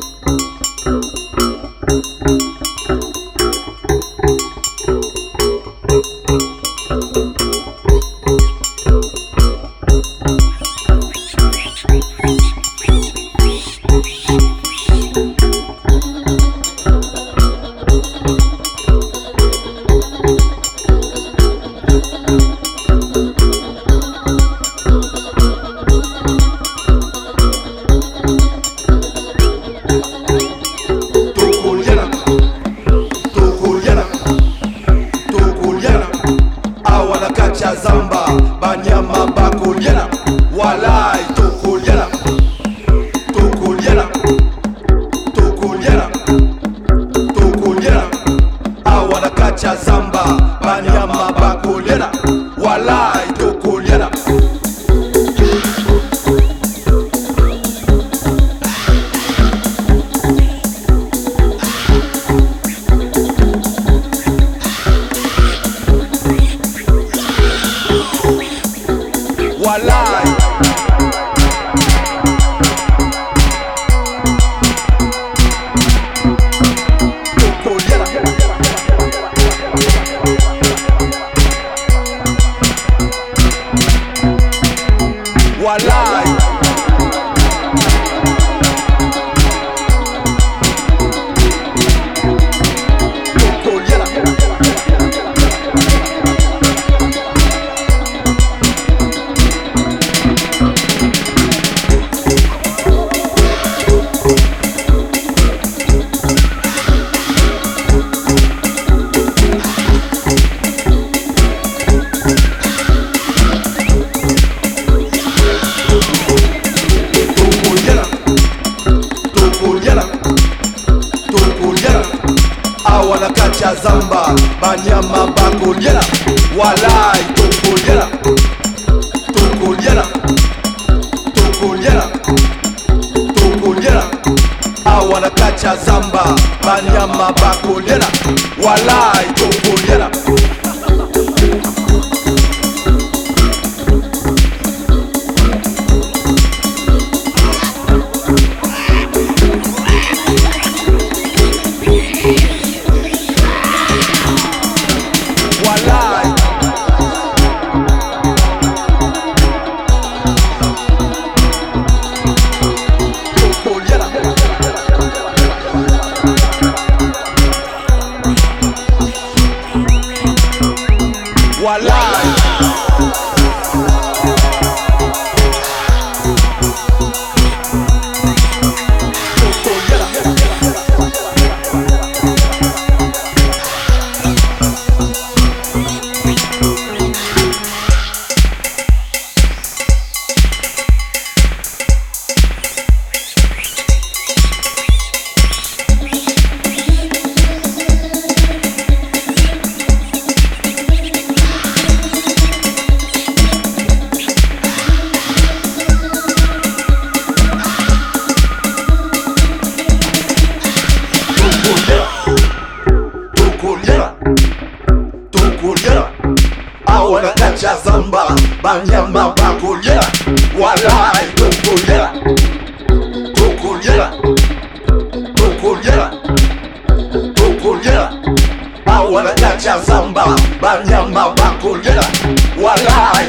Música ya zamba banyama bakoliana walai tokoliana walai. Walai na kati ya zamba, banyama bakolyela walai tokolyela tokolyela tokolyela tokolyela awa na kati ya zamba, banyama bakolyela walai awa zamba banyama bakolyela walai tokolyela tokolyela tokolyela tokolyela awa na ya zamba banyama bakolyela walai